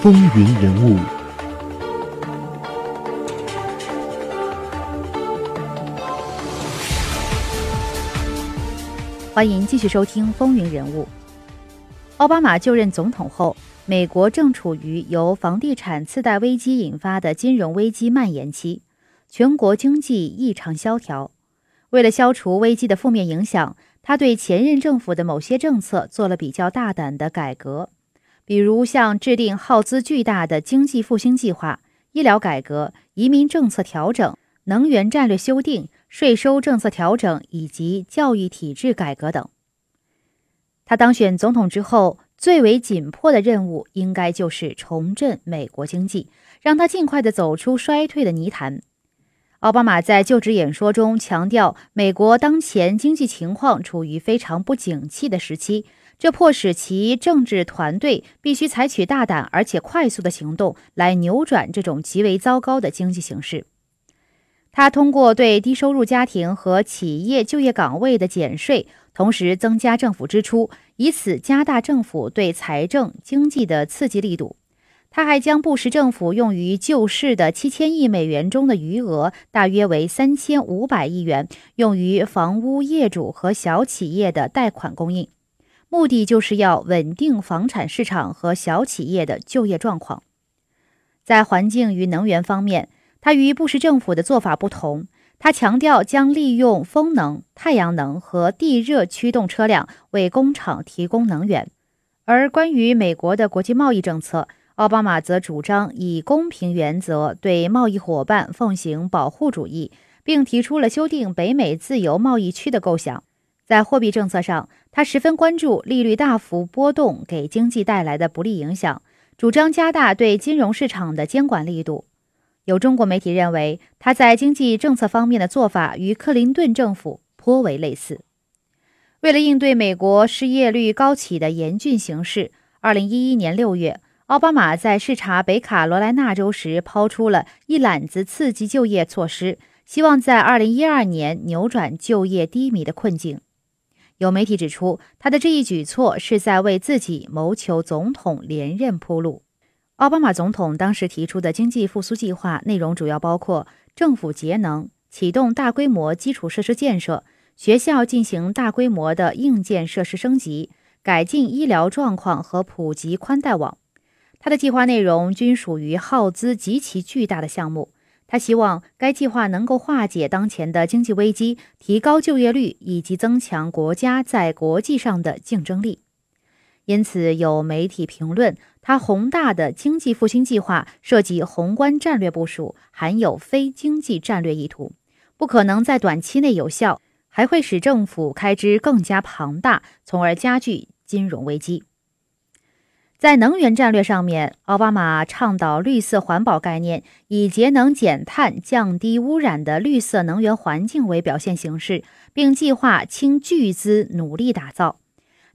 风云人物，欢迎继续收听《风云人物》。奥巴马就任总统后，美国正处于由房地产次贷危机引发的金融危机蔓延期，全国经济异常萧条。为了消除危机的负面影响，他对前任政府的某些政策做了比较大胆的改革。比如像制定耗资巨大的经济复兴计划、医疗改革、移民政策调整、能源战略修订、税收政策调整以及教育体制改革等。他当选总统之后，最为紧迫的任务应该就是重振美国经济，让他尽快的走出衰退的泥潭。奥巴马在就职演说中强调，美国当前经济情况处于非常不景气的时期。这迫使其政治团队必须采取大胆而且快速的行动来扭转这种极为糟糕的经济形势。他通过对低收入家庭和企业就业岗位的减税，同时增加政府支出，以此加大政府对财政经济的刺激力度。他还将布什政府用于救市的七千亿美元中的余额，大约为三千五百亿元，用于房屋业主和小企业的贷款供应。目的就是要稳定房产市场和小企业的就业状况。在环境与能源方面，他与布什政府的做法不同。他强调将利用风能、太阳能和地热驱动车辆为工厂提供能源。而关于美国的国际贸易政策，奥巴马则主张以公平原则对贸易伙伴奉行保护主义，并提出了修订北美自由贸易区的构想。在货币政策上，他十分关注利率大幅波动给经济带来的不利影响，主张加大对金融市场的监管力度。有中国媒体认为，他在经济政策方面的做法与克林顿政府颇为类似。为了应对美国失业率高企的严峻形势，二零一一年六月，奥巴马在视察北卡罗来纳州时，抛出了一揽子刺激就业措施，希望在二零一二年扭转就业低迷的困境。有媒体指出，他的这一举措是在为自己谋求总统连任铺路。奥巴马总统当时提出的经济复苏计划内容主要包括政府节能、启动大规模基础设施建设、学校进行大规模的硬件设施升级、改进医疗状况和普及宽带网。他的计划内容均属于耗资极其巨大的项目。他希望该计划能够化解当前的经济危机，提高就业率以及增强国家在国际上的竞争力。因此，有媒体评论，他宏大的经济复兴计划涉及宏观战略部署，含有非经济战略意图，不可能在短期内有效，还会使政府开支更加庞大，从而加剧金融危机。在能源战略上面，奥巴马倡导绿色环保概念，以节能减碳、降低污染的绿色能源环境为表现形式，并计划倾巨资努力打造。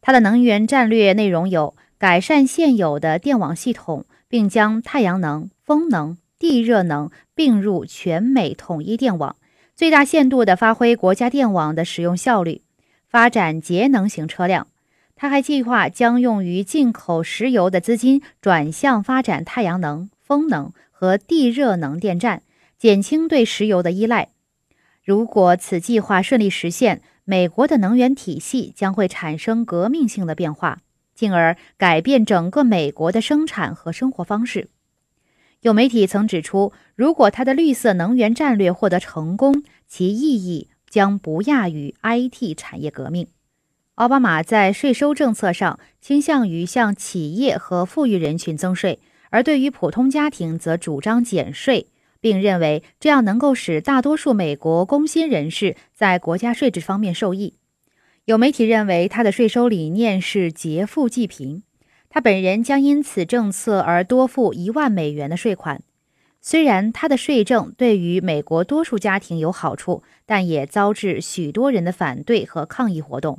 他的能源战略内容有改善现有的电网系统，并将太阳能、风能、地热能并入全美统一电网，最大限度地发挥国家电网的使用效率，发展节能型车辆。他还计划将用于进口石油的资金转向发展太阳能、风能和地热能电站，减轻对石油的依赖。如果此计划顺利实现，美国的能源体系将会产生革命性的变化，进而改变整个美国的生产和生活方式。有媒体曾指出，如果他的绿色能源战略获得成功，其意义将不亚于 IT 产业革命。奥巴马在税收政策上倾向于向企业和富裕人群增税，而对于普通家庭则主张减税，并认为这样能够使大多数美国工薪人士在国家税制方面受益。有媒体认为他的税收理念是劫富济贫，他本人将因此政策而多付一万美元的税款。虽然他的税政对于美国多数家庭有好处，但也遭致许多人的反对和抗议活动。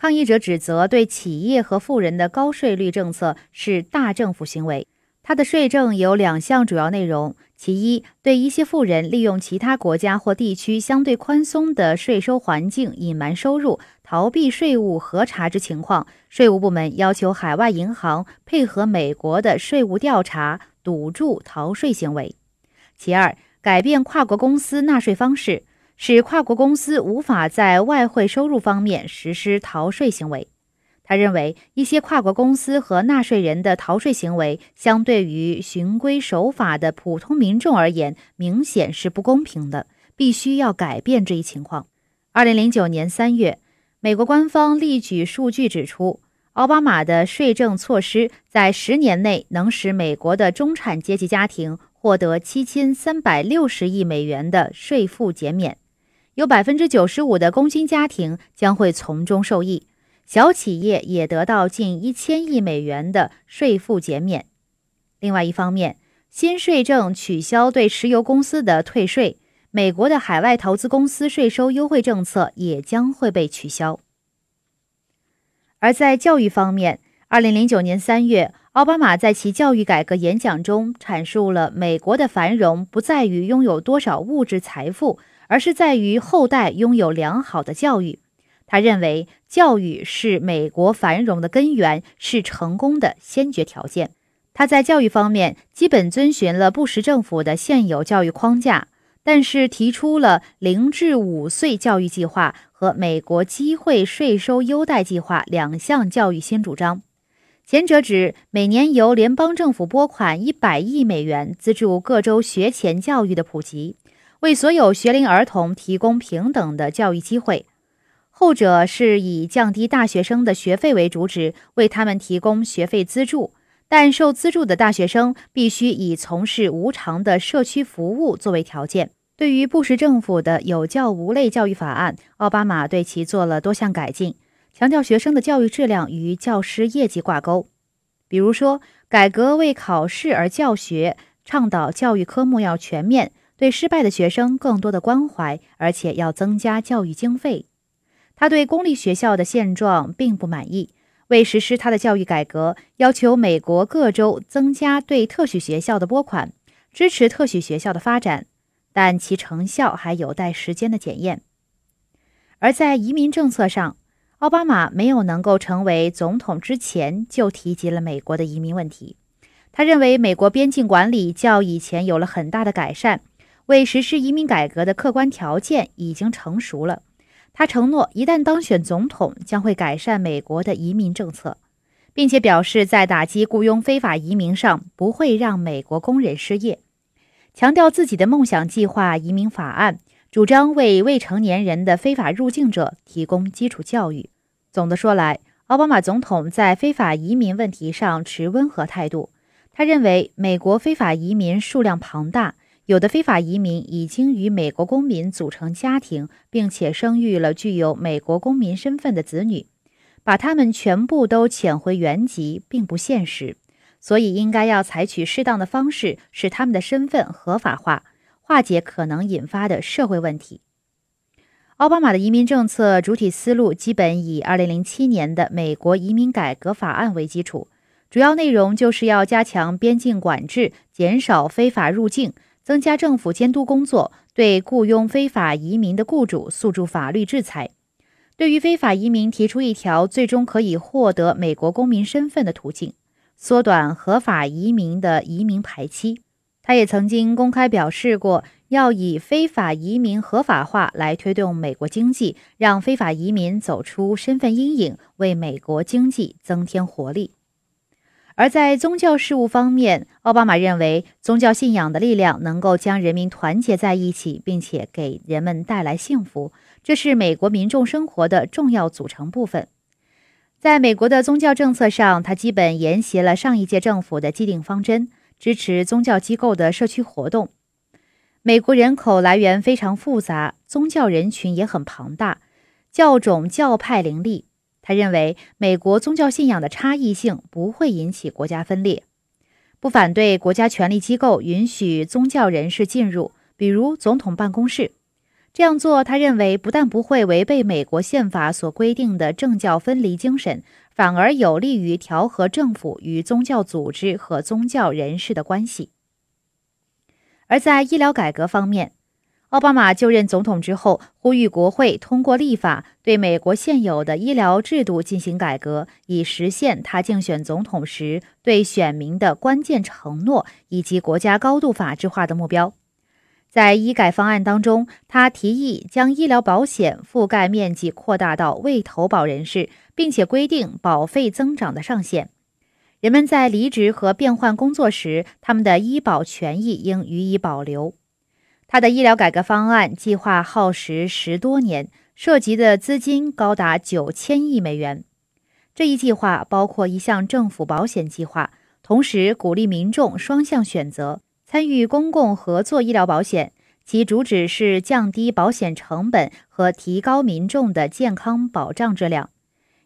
抗议者指责对企业和富人的高税率政策是大政府行为。他的税政有两项主要内容：其一，对一些富人利用其他国家或地区相对宽松的税收环境隐瞒收入、逃避税务核查之情况，税务部门要求海外银行配合美国的税务调查，堵住逃税行为。其二，改变跨国公司纳税方式，使跨国公司无法在外汇收入方面实施逃税行为。他认为，一些跨国公司和纳税人的逃税行为，相对于循规守法的普通民众而言，明显是不公平的，必须要改变这一情况。二零零九年三月，美国官方例举数据指出，奥巴马的税政措施在十年内能使美国的中产阶级家庭获得七千三百六十亿美元的税负减免，有百分之九十五的工薪家庭将会从中受益。小企业也得到近一千亿美元的税负减免。另外一方面，新税政取消对石油公司的退税，美国的海外投资公司税收优惠政策也将会被取消。而在教育方面，二零零九年三月，奥巴马在其教育改革演讲中阐述了美国的繁荣不在于拥有多少物质财富，而是在于后代拥有良好的教育。他认为，教育是美国繁荣的根源，是成功的先决条件。他在教育方面基本遵循了布什政府的现有教育框架，但是提出了零至五岁教育计划和美国机会税收优待计划两项教育新主张。前者指每年由联邦政府拨款一百亿美元资助各州学前教育的普及，为所有学龄儿童提供平等的教育机会。后者是以降低大学生的学费为主旨，为他们提供学费资助，但受资助的大学生必须以从事无偿的社区服务作为条件。对于布什政府的有教无类教育法案，奥巴马对其做了多项改进，强调学生的教育质量与教师业绩挂钩。比如说，改革为考试而教学，倡导教育科目要全面，对失败的学生更多的关怀，而且要增加教育经费。他对公立学校的现状并不满意，为实施他的教育改革，要求美国各州增加对特许学校的拨款，支持特许学校的发展，但其成效还有待时间的检验。而在移民政策上，奥巴马没有能够成为总统之前就提及了美国的移民问题。他认为美国边境管理较以前有了很大的改善，为实施移民改革的客观条件已经成熟了。他承诺，一旦当选总统，将会改善美国的移民政策，并且表示在打击雇佣非法移民上不会让美国工人失业。强调自己的梦想计划移民法案，主张为未成年人的非法入境者提供基础教育。总的说来，奥巴马总统在非法移民问题上持温和态度。他认为，美国非法移民数量庞大。有的非法移民已经与美国公民组成家庭，并且生育了具有美国公民身份的子女，把他们全部都遣回原籍并不现实，所以应该要采取适当的方式，使他们的身份合法化，化解可能引发的社会问题。奥巴马的移民政策主体思路基本以2007年的美国移民改革法案为基础，主要内容就是要加强边境管制，减少非法入境。增加政府监督工作，对雇佣非法移民的雇主诉诸法律制裁。对于非法移民提出一条最终可以获得美国公民身份的途径，缩短合法移民的移民排期。他也曾经公开表示过，要以非法移民合法化来推动美国经济，让非法移民走出身份阴影，为美国经济增添活力。而在宗教事务方面，奥巴马认为宗教信仰的力量能够将人民团结在一起，并且给人们带来幸福，这是美国民众生活的重要组成部分。在美国的宗教政策上，他基本沿袭了上一届政府的既定方针，支持宗教机构的社区活动。美国人口来源非常复杂，宗教人群也很庞大，教种教派林立。他认为，美国宗教信仰的差异性不会引起国家分裂，不反对国家权力机构允许宗教人士进入，比如总统办公室。这样做，他认为不但不会违背美国宪法所规定的政教分离精神，反而有利于调和政府与宗教组织和宗教人士的关系。而在医疗改革方面，奥巴马就任总统之后，呼吁国会通过立法，对美国现有的医疗制度进行改革，以实现他竞选总统时对选民的关键承诺以及国家高度法治化的目标。在医改方案当中，他提议将医疗保险覆盖面积扩大到未投保人士，并且规定保费增长的上限。人们在离职和变换工作时，他们的医保权益应予以保留。他的医疗改革方案计划耗时十多年，涉及的资金高达九千亿美元。这一计划包括一项政府保险计划，同时鼓励民众双向选择参与公共合作医疗保险，其主旨是降低保险成本和提高民众的健康保障质量。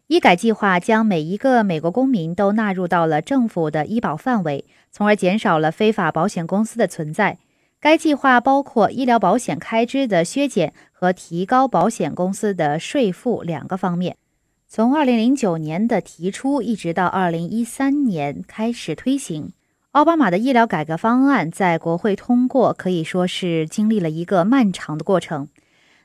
医改计划将每一个美国公民都纳入到了政府的医保范围，从而减少了非法保险公司的存在。该计划包括医疗保险开支的削减和提高保险公司的税负两个方面。从2009年的提出一直到2013年开始推行，奥巴马的医疗改革方案在国会通过可以说是经历了一个漫长的过程。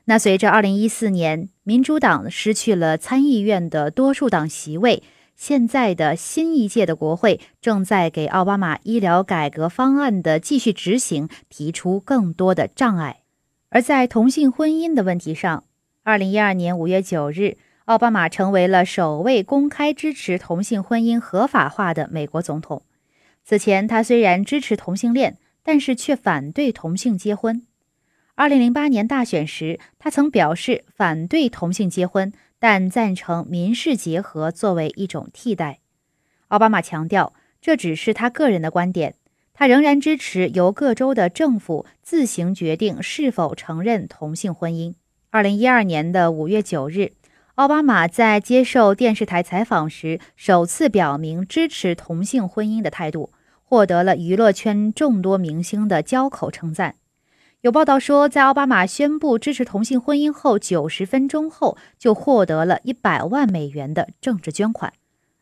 那随着2014年民主党失去了参议院的多数党席位。现在的新一届的国会正在给奥巴马医疗改革方案的继续执行提出更多的障碍，而在同性婚姻的问题上，二零一二年五月九日，奥巴马成为了首位公开支持同性婚姻合法化的美国总统。此前，他虽然支持同性恋，但是却反对同性结婚。二零零八年大选时，他曾表示反对同性结婚。但赞成民事结合作为一种替代。奥巴马强调，这只是他个人的观点，他仍然支持由各州的政府自行决定是否承认同性婚姻。二零一二年的五月九日，奥巴马在接受电视台采访时首次表明支持同性婚姻的态度，获得了娱乐圈众多明星的交口称赞。有报道说，在奥巴马宣布支持同性婚姻后九十分钟后，就获得了一百万美元的政治捐款。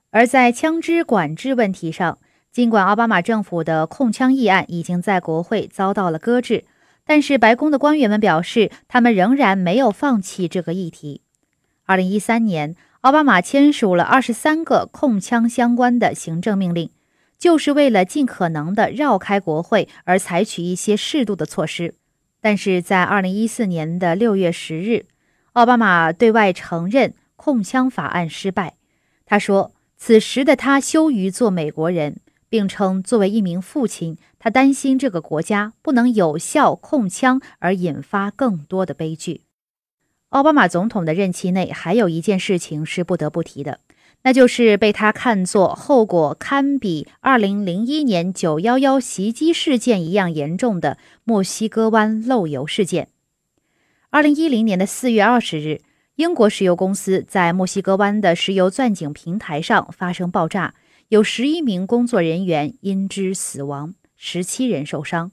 而在枪支管制问题上，尽管奥巴马政府的控枪议案已经在国会遭到了搁置，但是白宫的官员们表示，他们仍然没有放弃这个议题。二零一三年，奥巴马签署了二十三个控枪相关的行政命令，就是为了尽可能的绕开国会而采取一些适度的措施。但是在二零一四年的六月十日，奥巴马对外承认控枪法案失败。他说：“此时的他羞于做美国人，并称作为一名父亲，他担心这个国家不能有效控枪而引发更多的悲剧。”奥巴马总统的任期内还有一件事情是不得不提的。那就是被他看作后果堪比2001年911袭击事件一样严重的墨西哥湾漏油事件。2010年的4月20日，英国石油公司在墨西哥湾的石油钻井平台上发生爆炸，有11名工作人员因之死亡，17人受伤，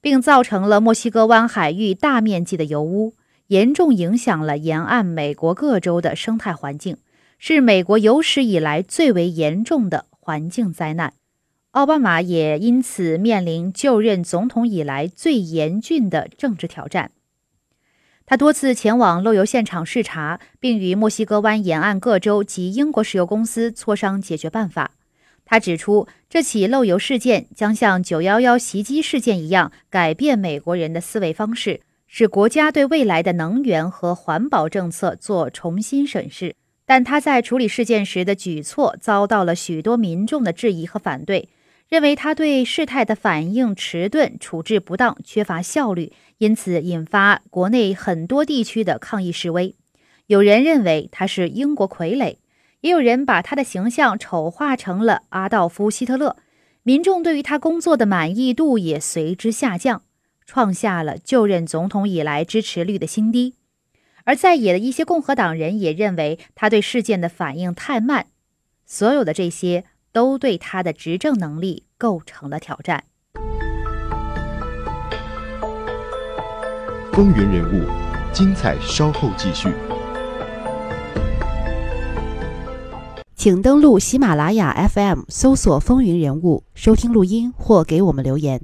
并造成了墨西哥湾海域大面积的油污，严重影响了沿岸美国各州的生态环境。是美国有史以来最为严重的环境灾难，奥巴马也因此面临就任总统以来最严峻的政治挑战。他多次前往漏油现场视察，并与墨西哥湾沿岸各州及英国石油公司磋商解决办法。他指出，这起漏油事件将像911袭击事件一样改变美国人的思维方式，使国家对未来的能源和环保政策做重新审视。但他在处理事件时的举措遭到了许多民众的质疑和反对，认为他对事态的反应迟钝、处置不当、缺乏效率，因此引发国内很多地区的抗议示威。有人认为他是英国傀儡，也有人把他的形象丑化成了阿道夫·希特勒。民众对于他工作的满意度也随之下降，创下了就任总统以来支持率的新低。而在野的一些共和党人也认为他对事件的反应太慢，所有的这些都对他的执政能力构成了挑战。风云人物，精彩稍后继续。请登录喜马拉雅 FM，搜索“风云人物”，收听录音或给我们留言。